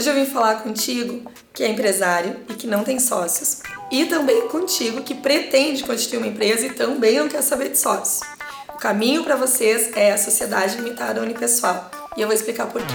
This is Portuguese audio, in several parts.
Hoje eu vim falar contigo que é empresário e que não tem sócios, e também contigo que pretende constituir uma empresa e também não quer saber de sócios. O caminho para vocês é a sociedade limitada unipessoal, e eu vou explicar por quê.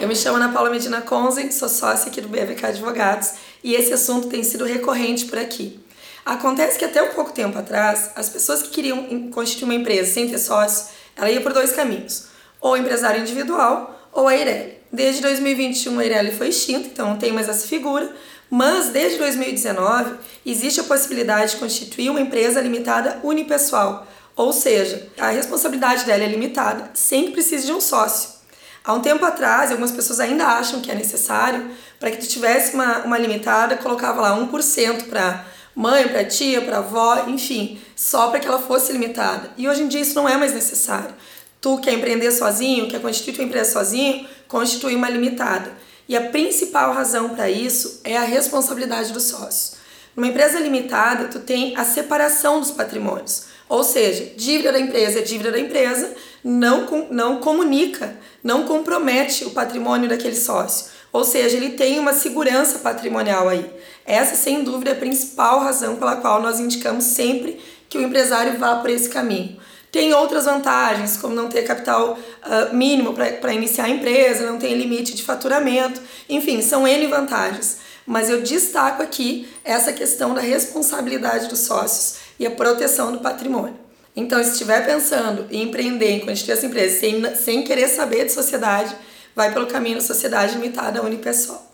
Eu me chamo Ana Paula Medina Conzen, sou sócia aqui do BVK Advogados e esse assunto tem sido recorrente por aqui. Acontece que até um pouco tempo atrás, as pessoas que queriam constituir uma empresa sem ter sócio, ela ia por dois caminhos, ou empresário individual ou a Eireli. Desde 2021 a Eireli foi extinta, então não tem mais essa figura, mas desde 2019 existe a possibilidade de constituir uma empresa limitada unipessoal, ou seja, a responsabilidade dela é limitada sem que precise de um sócio. Há um tempo atrás, algumas pessoas ainda acham que é necessário, para que tu tivesse uma, uma limitada, colocava lá 1% para mãe, para tia, para avó, enfim, só para que ela fosse limitada. E hoje em dia isso não é mais necessário. Tu quer empreender sozinho, quer constituir tua empresa sozinho, constitui uma limitada. E a principal razão para isso é a responsabilidade do sócio. Numa empresa limitada, tu tem a separação dos patrimônios. Ou seja, dívida da empresa é dívida da empresa, não, não comunica, não compromete o patrimônio daquele sócio. Ou seja, ele tem uma segurança patrimonial aí. Essa, sem dúvida, é a principal razão pela qual nós indicamos sempre que o empresário vá por esse caminho. Tem outras vantagens, como não ter capital uh, mínimo para iniciar a empresa, não tem limite de faturamento, enfim, são N vantagens. Mas eu destaco aqui essa questão da responsabilidade dos sócios e a proteção do patrimônio. Então, se estiver pensando em empreender, em constituir essa empresa sem, sem querer saber de sociedade, vai pelo caminho da sociedade limitada unipessoal.